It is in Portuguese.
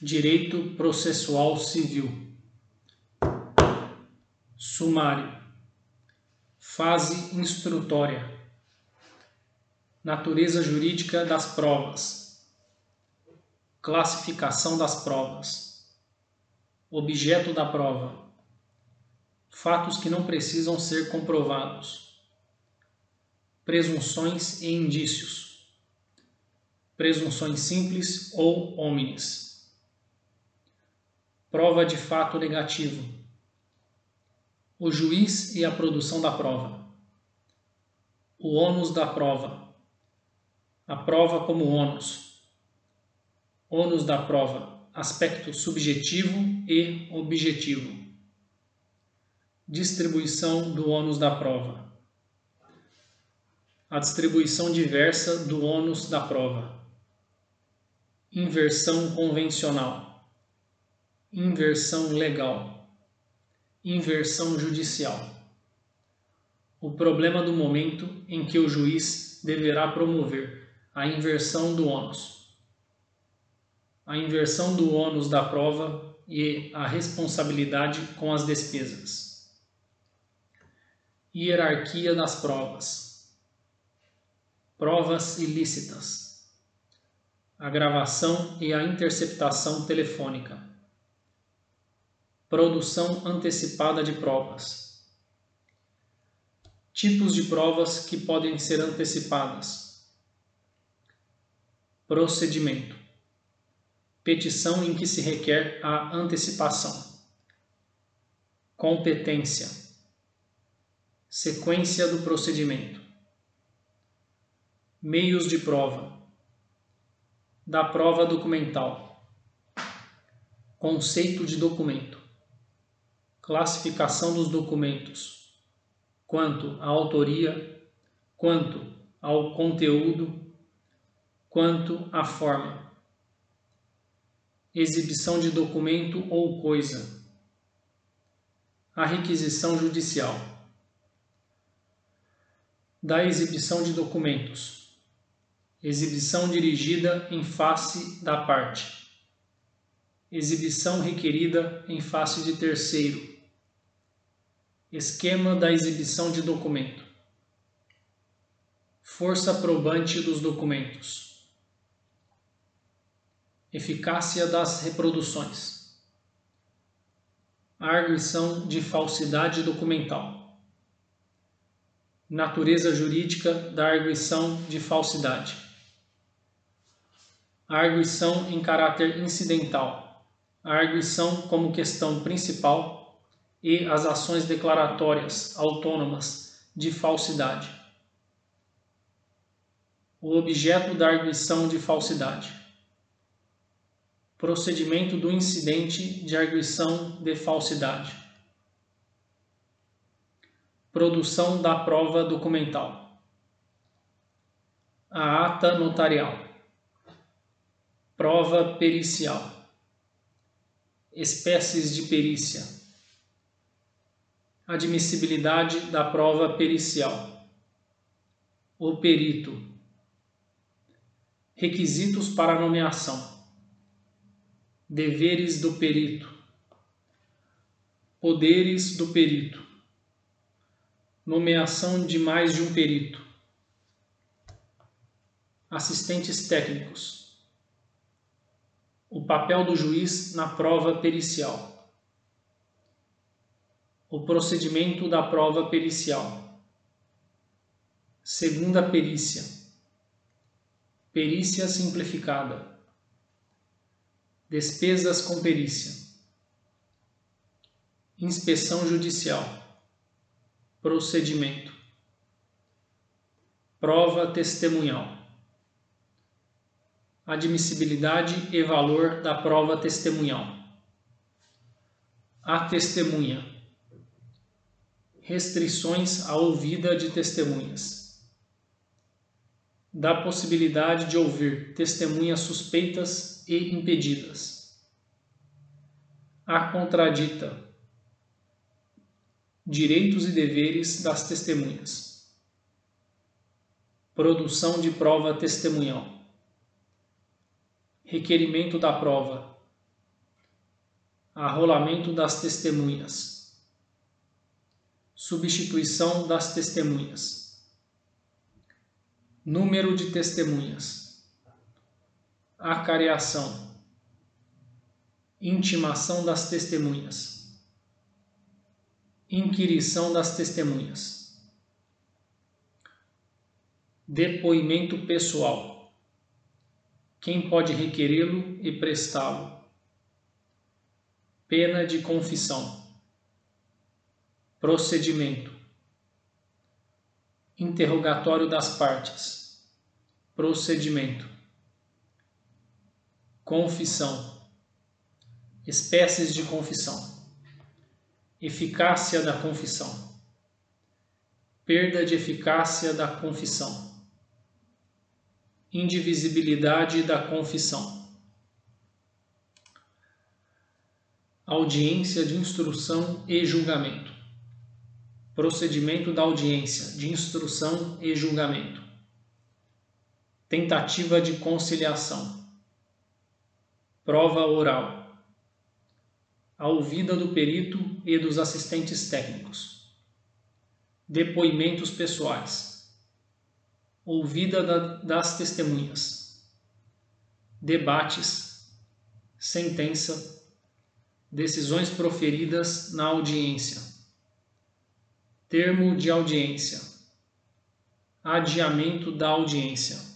Direito Processual Civil. Sumário. Fase instrutória. Natureza jurídica das provas. Classificação das provas. Objeto da prova. Fatos que não precisam ser comprovados. Presunções e indícios. Presunções simples ou homines Prova de fato negativo. O juiz e a produção da prova. O ônus da prova. A prova como ônus. Ônus da prova. Aspecto subjetivo e objetivo. Distribuição do ônus da prova. A distribuição diversa do ônus da prova. Inversão convencional inversão legal, inversão judicial. O problema do momento em que o juiz deverá promover a inversão do ônus. A inversão do ônus da prova e a responsabilidade com as despesas. Hierarquia das provas. Provas ilícitas. A gravação e a interceptação telefônica Produção antecipada de provas. Tipos de provas que podem ser antecipadas. Procedimento. Petição em que se requer a antecipação. Competência. Sequência do procedimento. Meios de prova. Da prova documental. Conceito de documento classificação dos documentos, quanto à autoria, quanto ao conteúdo, quanto à forma. Exibição de documento ou coisa. A requisição judicial. Da exibição de documentos. Exibição dirigida em face da parte. Exibição requerida em face de terceiro Esquema da exibição de documento. Força probante dos documentos. Eficácia das reproduções. Arguição de falsidade documental. Natureza jurídica da arguição de falsidade. Arguição em caráter incidental. A arguição como questão principal e as ações declaratórias autônomas de falsidade. O objeto da arguição de falsidade. Procedimento do incidente de arguição de falsidade. Produção da prova documental. A ata notarial. Prova pericial. Espécies de perícia admissibilidade da prova pericial. O perito. Requisitos para nomeação. Deveres do perito. Poderes do perito. Nomeação de mais de um perito. Assistentes técnicos. O papel do juiz na prova pericial procedimento da prova pericial. Segunda perícia. Perícia simplificada. Despesas com perícia. Inspeção judicial. Procedimento. Prova testemunhal. Admissibilidade e valor da prova testemunhal. A testemunha restrições à ouvida de testemunhas. Da possibilidade de ouvir testemunhas suspeitas e impedidas. A contradita. Direitos e deveres das testemunhas. Produção de prova testemunhal. Requerimento da prova. arrolamento das testemunhas, substituição das testemunhas, número de testemunhas, acareação, intimação das testemunhas, inquirição das testemunhas, depoimento pessoal. Quem pode requerê-lo e prestá-lo. Pena de confissão. Procedimento. Interrogatório das partes. Procedimento. Confissão. Espécies de confissão. Eficácia da confissão. Perda de eficácia da confissão indivisibilidade da confissão. Audiência de instrução e julgamento. Procedimento da audiência de instrução e julgamento. Tentativa de conciliação. Prova oral. A ouvida do perito e dos assistentes técnicos. Depoimentos pessoais ouvida da, das testemunhas, debates, sentença, decisões proferidas na audiência, termo de audiência, adiamento da audiência.